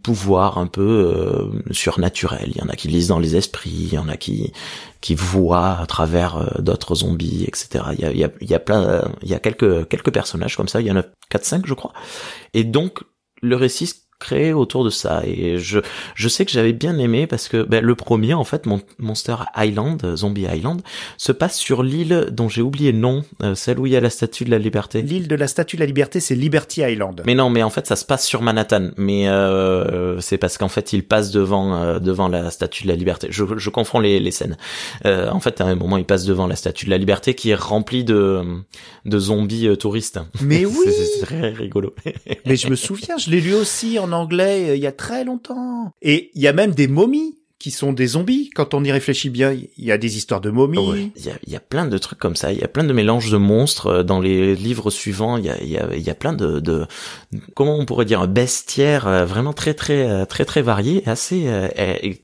Speaker 8: pouvoirs un peu euh, surnaturels. Il y en a qui lisent dans les esprits, il y en a qui qui voient à travers euh, d'autres zombies, etc. Il y a, il y a, il y a plein, il y a quelques quelques personnages comme ça. Il y en a 4-5 je crois. Et donc le récit créé autour de ça. Et je je sais que j'avais bien aimé parce que ben, le premier en fait Monster Island Zombie Island se passe sur l'île dont j'ai oublié le nom euh, celle où il y a la statue de la liberté.
Speaker 3: L'île de la statue de la liberté c'est Liberty Island.
Speaker 8: Mais non mais en fait ça se passe sur Manhattan. Mais euh, c'est parce qu'en fait il passe devant euh, devant la statue de la liberté. Je, je confonds les, les scènes. Euh, en fait à un moment il passe devant la statue de la liberté qui est remplie de de zombies euh, touristes.
Speaker 3: Mais oui.
Speaker 8: c'est très rigolo.
Speaker 3: Mais je me souviens je l'ai lu aussi en anglais euh, il y a très longtemps. Et il y a même des momies qui sont des zombies. Quand on y réfléchit bien, il y a des histoires de momies.
Speaker 8: Il, y a, y a plein de trucs comme ça. Il y a plein de mélanges de monstres euh, dans les livres suivants. Il y a, y a, y a plein de, de, comment on pourrait dire, un bestiaire euh, vraiment très très très très varié et assez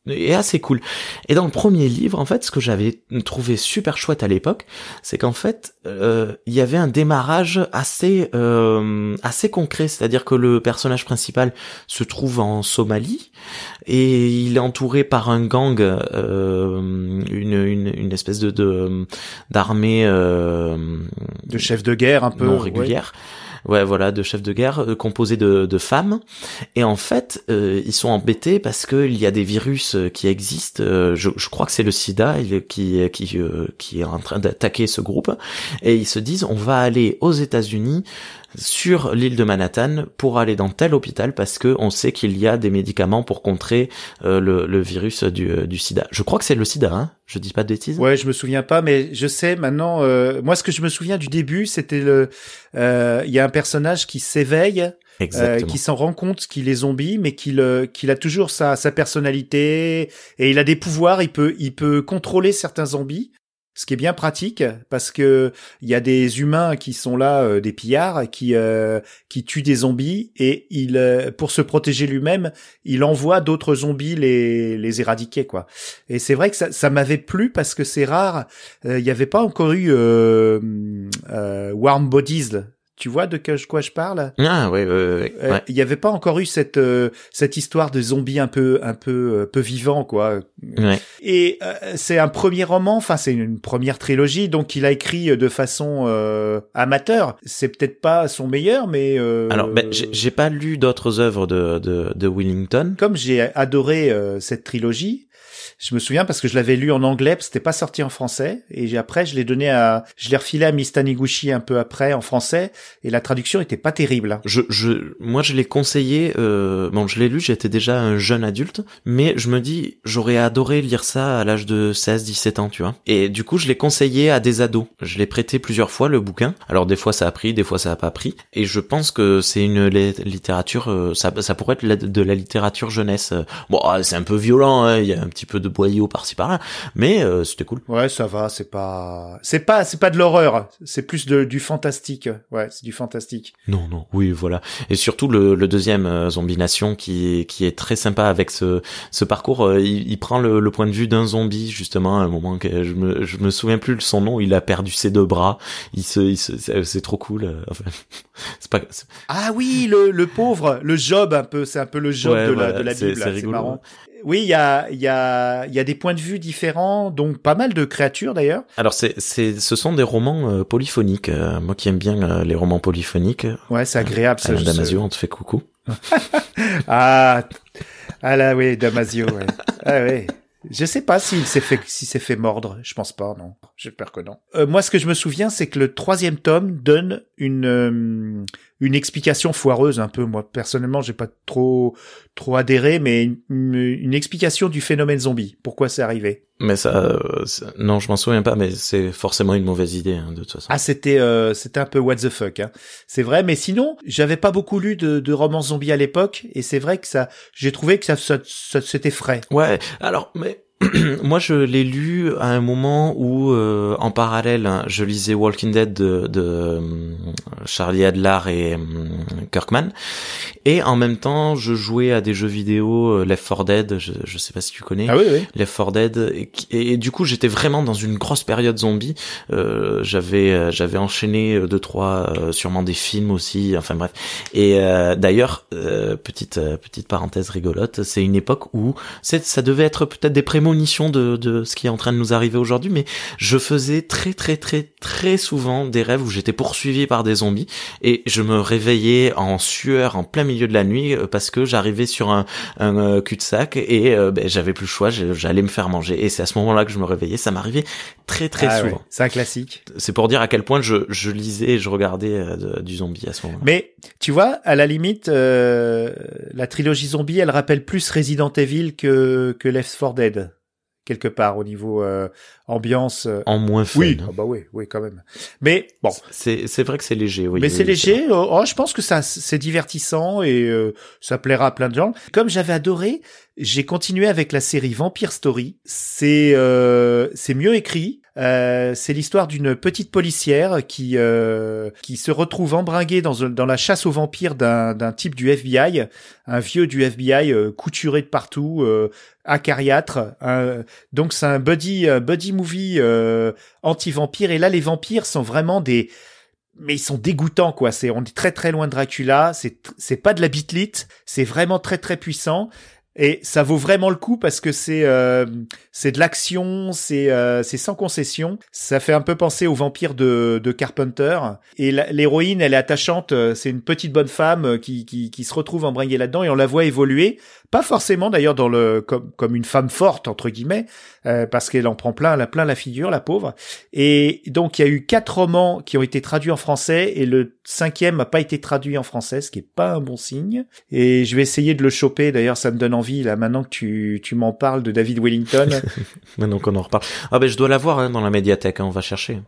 Speaker 8: et, assez cool. Et dans le premier livre, en fait, ce que j'avais trouvé super chouette à l'époque, c'est qu'en fait, il y avait un démarrage assez euh, assez concret. C'est-à-dire que le personnage principal se trouve en Somalie et il est entouré par un gang, euh, une, une, une, espèce de d'armée
Speaker 3: de, de chef de guerre un peu
Speaker 8: non régulière. Ouais, voilà, de chefs de guerre euh, composés de, de, femmes. Et en fait, euh, ils sont embêtés parce qu'il y a des virus euh, qui existent. je, je, crois que c'est le SIDA qui qui qui est en train d'attaquer ce groupe. Et ils se disent, on va aller aux États-Unis sur l'île de Manhattan pour aller dans tel hôpital parce que on sait qu'il y a des médicaments pour contrer euh, le, le, virus du, euh, du sida. Je crois que c'est le sida, hein Je dis pas de bêtises.
Speaker 3: Ouais, je me souviens pas, mais je sais maintenant. Euh, moi, ce que je me souviens du début, c'était le. Il y a un personnage qui s'éveille. qui s'en rend compte qu'il est zombie, mais qu'il qu'il a toujours sa, sa personnalité et il a des pouvoirs. Il peut il peut contrôler certains zombies ce qui est bien pratique parce que il y a des humains qui sont là, euh, des pillards, qui euh, qui tuent des zombies et il euh, pour se protéger lui-même, il envoie d'autres zombies les les éradiquer quoi. Et c'est vrai que ça, ça m'avait plu parce que c'est rare. Il n'y avait pas encore eu Warm Bodies tu vois de quoi je parle?
Speaker 8: Ah oui, oui,
Speaker 3: oui. Il n'y avait pas encore eu cette euh, cette histoire de zombies un peu un peu euh, peu vivant quoi.
Speaker 8: Ouais.
Speaker 3: Et euh, c'est un premier roman, enfin c'est une première trilogie, donc il a écrit de façon amateur. C'est peut-être pas son meilleur, mais
Speaker 8: alors ben, j'ai pas lu d'autres œuvres de, de de Willington.
Speaker 3: Comme j'ai adoré cette trilogie, je me souviens parce que je l'avais lu en anglais, c'était pas sorti en français. Et après, je l'ai donné à, je l'ai refilé à Miss Taniguchi un peu après en français. Et la traduction était pas terrible. Hein.
Speaker 8: Je, je, moi, je l'ai conseillé. Euh, bon, je l'ai lu. J'étais déjà un jeune adulte, mais je me dis, j'aurais adoré lire ça à l'âge de 16, 17 ans, tu vois. Et du coup, je l'ai conseillé à des ados. Je l'ai prêté plusieurs fois le bouquin. Alors des fois ça a pris, des fois ça a pas pris. Et je pense que c'est une littérature, euh, ça, ça pourrait être de la littérature jeunesse. Bon, ah, c'est un peu violent. Hein, il y a un petit peu de boyau par-ci par-là, mais euh, c'était cool.
Speaker 3: Ouais, ça va, c'est pas, c'est pas, c'est pas de l'horreur, c'est plus de, du fantastique. Ouais, c'est du fantastique.
Speaker 8: Non, non, oui, voilà. Et surtout le, le deuxième euh, Zombie Nation qui qui est très sympa avec ce ce parcours. Euh, il, il, prend le, le, point de vue d'un zombie justement à un moment que je me je me souviens plus de son nom. Il a perdu ses deux bras. Il se, il se c'est trop cool. Enfin,
Speaker 3: c'est pas. Ah oui, le, le pauvre, le Job un peu, c'est un peu le Job de, la, de la Bible. C'est marrant oui, il y a, y, a, y a des points de vue différents, donc pas mal de créatures d'ailleurs.
Speaker 8: Alors, c'est, c'est, ce sont des romans euh, polyphoniques. Euh, moi qui aime bien euh, les romans polyphoniques.
Speaker 3: Ouais, c'est agréable.
Speaker 8: ça, Damasio, on te fait coucou.
Speaker 3: ah, ah là, oui, Damasio, ouais. Ah oui. Je sais pas s'il s'est fait, si s'est fait mordre. Je pense pas, non. J'espère que non. Euh, moi, ce que je me souviens, c'est que le troisième tome donne une euh, une explication foireuse un peu. Moi, personnellement, j'ai pas trop trop adhéré, mais une, une, explication du phénomène zombie. Pourquoi c'est arrivé?
Speaker 8: Mais ça, euh, non, je m'en souviens pas. Mais c'est forcément une mauvaise idée hein, de toute façon.
Speaker 3: Ah, c'était c'était un peu what the fuck. Hein. C'est vrai, mais sinon, j'avais pas beaucoup lu de, de romans zombies à l'époque, et c'est vrai que ça, j'ai trouvé que ça, ça, ça c'était frais.
Speaker 8: Ouais. Alors, mais moi, je l'ai lu à un moment où, euh, en parallèle, hein, je lisais Walking Dead de, de euh, Charlie Adler et euh, Kirkman, et en même temps, je jouais à des jeux vidéo Left 4 Dead. Je, je sais pas si tu connais.
Speaker 3: Ah oui, oui.
Speaker 8: Left 4 Dead, et, du coup, j'étais vraiment dans une grosse période zombie. j'avais, j'avais enchaîné deux trois, sûrement des films aussi. Enfin bref. Et d'ailleurs, petite petite parenthèse rigolote, c'est une époque où ça devait être peut-être des prémonitions de, de ce qui est en train de nous arriver aujourd'hui, mais je faisais très très très très souvent des rêves où j'étais poursuivi par des zombies et je me réveillais en sueur en plein milieu de la nuit euh, parce que j'arrivais sur un, un euh, cul-de-sac et euh, ben, j'avais plus le choix, j'allais me faire manger et c'est à ce moment-là que je me réveillais. Ça m'arrivait très très ah souvent.
Speaker 3: c'est un classique.
Speaker 8: C'est pour dire à quel point je, je lisais et je regardais du zombie à ce moment-là.
Speaker 3: Mais tu vois, à la limite, la trilogie zombie, elle rappelle plus Resident Evil que que Left 4 Dead quelque part au niveau euh, ambiance. Euh.
Speaker 8: En moins fun.
Speaker 3: Oui, ah bah oui, oui quand même. Mais bon.
Speaker 8: C'est c'est vrai que c'est léger, oui.
Speaker 3: Mais c'est léger. Oh, oh, je pense que ça c'est divertissant et euh, ça plaira à plein de gens. Comme j'avais adoré, j'ai continué avec la série Vampire Story. C'est c'est mieux écrit. Euh, c'est l'histoire d'une petite policière qui euh, qui se retrouve embringuée dans dans la chasse aux vampires d'un d'un type du FBI, un vieux du FBI euh, couturé de partout, euh, acariâtre. donc c'est un buddy buddy movie anti-vampire et là les vampires sont vraiment des mais ils sont dégoûtants quoi. C'est on est très très loin de Dracula. C'est c'est pas de la bitlite. C'est vraiment très très puissant. Et ça vaut vraiment le coup parce que c'est euh, c'est de l'action, c'est euh, c'est sans concession. Ça fait un peu penser aux vampires de, de Carpenter. Et l'héroïne, elle est attachante. C'est une petite bonne femme qui, qui, qui se retrouve embringuée là-dedans et on la voit évoluer. Pas forcément d'ailleurs dans le comme, comme une femme forte entre guillemets, euh, parce qu'elle en prend plein, la plein la figure, la pauvre. Et donc il y a eu quatre romans qui ont été traduits en français et le cinquième n'a pas été traduit en français, ce qui est pas un bon signe. Et je vais essayer de le choper. D'ailleurs, ça me donne envie là maintenant que tu tu m'en parles de David Wellington.
Speaker 8: maintenant qu'on en reparle. Ah ben je dois l'avoir hein, dans la médiathèque. Hein, on va chercher.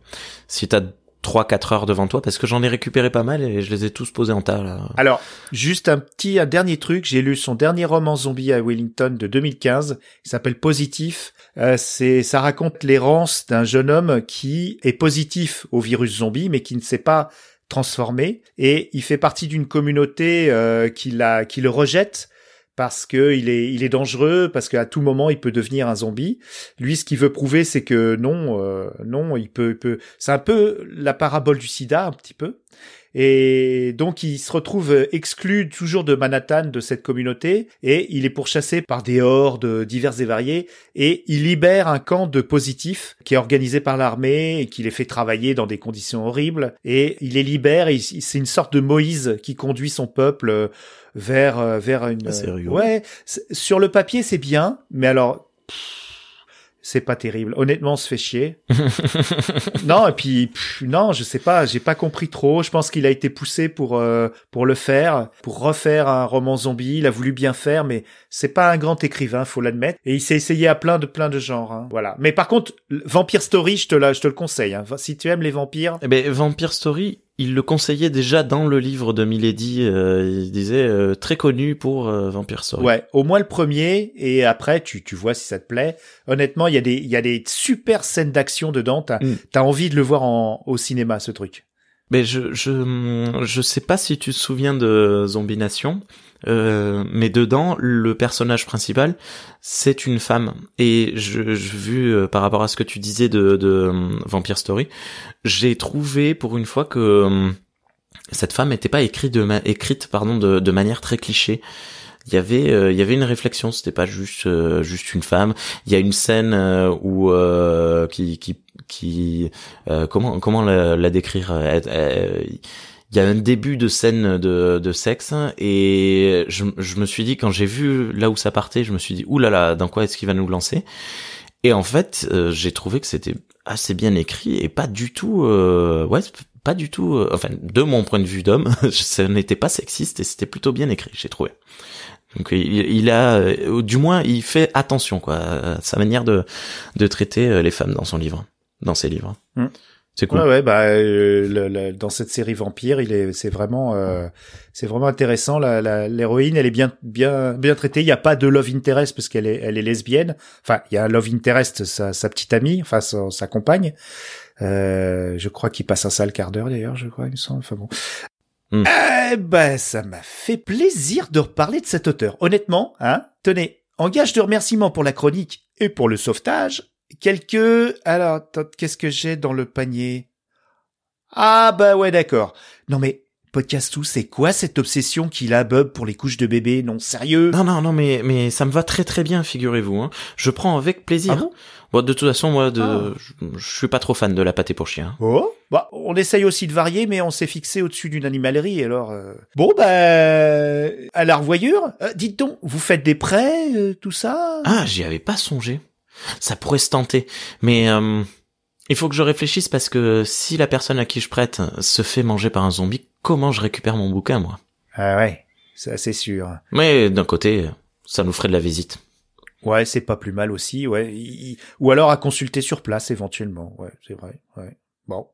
Speaker 8: Si t'as 3-4 heures devant toi parce que j'en ai récupéré pas mal et je les ai tous posés en tas.
Speaker 3: Alors, juste un petit un dernier truc, j'ai lu son dernier roman zombie à Wellington de 2015, il s'appelle Positif. Euh, c'est ça raconte l'errance d'un jeune homme qui est positif au virus zombie mais qui ne sait pas transformer et il fait partie d'une communauté euh, qui la qui le rejette parce que il est il est dangereux parce qu'à tout moment il peut devenir un zombie. Lui ce qu'il veut prouver c'est que non euh, non il peut il peut c'est un peu la parabole du sida un petit peu. Et donc il se retrouve exclu toujours de Manhattan de cette communauté et il est pourchassé par des hordes diverses et variées et il libère un camp de positifs qui est organisé par l'armée et qui les fait travailler dans des conditions horribles et il les libère et c'est une sorte de Moïse qui conduit son peuple vers euh, vers une
Speaker 8: ah,
Speaker 3: ouais sur le papier c'est bien mais alors c'est pas terrible. Honnêtement, on se fait chier. non, et puis non, je sais pas, j'ai pas compris trop. Je pense qu'il a été poussé pour euh, pour le faire, pour refaire un roman zombie. Il a voulu bien faire, mais c'est pas un grand écrivain, faut l'admettre. Et il s'est essayé à plein de plein de genres. Hein. Voilà. Mais par contre, Vampire Story, je te la, je te le conseille. Hein. Si tu aimes les vampires.
Speaker 8: Eh ben, Vampire Story, il le conseillait déjà dans le livre de Milady. Euh, il disait euh, très connu pour euh, Vampire Story.
Speaker 3: Ouais, au moins le premier et après tu tu vois si ça te plaît. Honnêtement, il y a des il y a des super scènes d'action dedans. T'as mm. as envie de le voir en au cinéma ce truc.
Speaker 8: Mais je je je sais pas si tu te souviens de Zombie Nation. Euh, mais dedans, le personnage principal, c'est une femme. Et je, je vu euh, par rapport à ce que tu disais de, de euh, Vampire Story, j'ai trouvé pour une fois que cette femme n'était pas écrite de, écrite pardon de, de manière très cliché. Il y avait il y avait une réflexion c'était pas juste juste une femme. Il y a une scène où qui qui qui comment comment la, la décrire? Il y a un début de scène de, de sexe et je, je me suis dit quand j'ai vu là où ça partait, je me suis dit oulala, dans quoi est-ce qu'il va nous lancer? Et en fait, euh, j'ai trouvé que c'était assez bien écrit et pas du tout, euh, ouais, pas du tout, euh, enfin de mon point de vue d'homme, ça n'était pas sexiste et c'était plutôt bien écrit, j'ai trouvé. Donc il, a, du moins, il fait attention quoi, à sa manière de de traiter les femmes dans son livre, dans ses livres. Mmh. C'est cool.
Speaker 3: Ouais, ouais, bah euh, dans cette série vampire, il est, c'est vraiment, euh, c'est vraiment intéressant. La, l'héroïne, elle est bien, bien, bien traitée. Il n'y a pas de love interest parce qu'elle est, elle est lesbienne. Enfin, il y a un love interest, sa, sa petite amie, enfin sa, compagne. Euh, je crois qu'il passe un sale quart d'heure d'ailleurs, je crois, il me semble. Enfin bon. Eh ben, ça m'a fait plaisir de reparler de cet auteur. Honnêtement, hein. Tenez, en gage de remerciement pour la chronique et pour le sauvetage, Quelques... Alors, qu'est-ce que j'ai dans le panier? Ah bah ouais, d'accord. Non mais, Podcastou, c'est quoi cette obsession qu'il a, Bob, pour les couches de bébé? Non, sérieux?
Speaker 8: Non, non, non, mais, mais ça me va très très bien, figurez-vous. Hein. Je prends avec plaisir.
Speaker 3: Ah
Speaker 8: bon, de toute façon, moi, de, ah. je, suis pas trop fan de la pâté pour chien.
Speaker 3: Oh Bah, on essaye aussi de varier, mais on s'est fixé au-dessus d'une animalerie, alors... Euh. Bon, bah... À la revoyure euh, Dites donc, vous faites des prêts, euh, tout ça?
Speaker 8: Ah, j'y avais pas songé. Ça pourrait se tenter, mais euh, il faut que je réfléchisse parce que si la personne à qui je prête se fait manger par un zombie, comment je récupère mon bouquin, moi?
Speaker 3: Ah ouais, ça c'est sûr.
Speaker 8: Mais d'un côté, ça nous ferait de la visite.
Speaker 3: Ouais, c'est pas plus mal aussi, ouais. Ou alors à consulter sur place éventuellement, ouais, c'est vrai, ouais. Bon.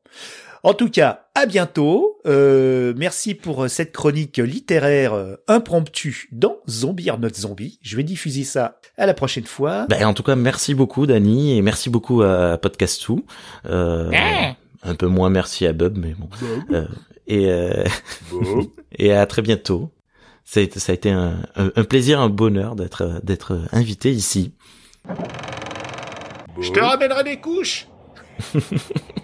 Speaker 3: En tout cas, à bientôt. Euh, merci pour cette chronique littéraire euh, impromptue dans Zombie or Not Zombie. Je vais diffuser ça à la prochaine fois.
Speaker 8: Ben, en tout cas, merci beaucoup Dani et merci beaucoup à Podcast Euh, ah. un peu moins merci à Bob, mais bon. Euh, et euh, et à très bientôt. Ça a été, ça a été un, un, plaisir, un bonheur d'être d'être invité ici.
Speaker 3: Je te ramènerai des couches.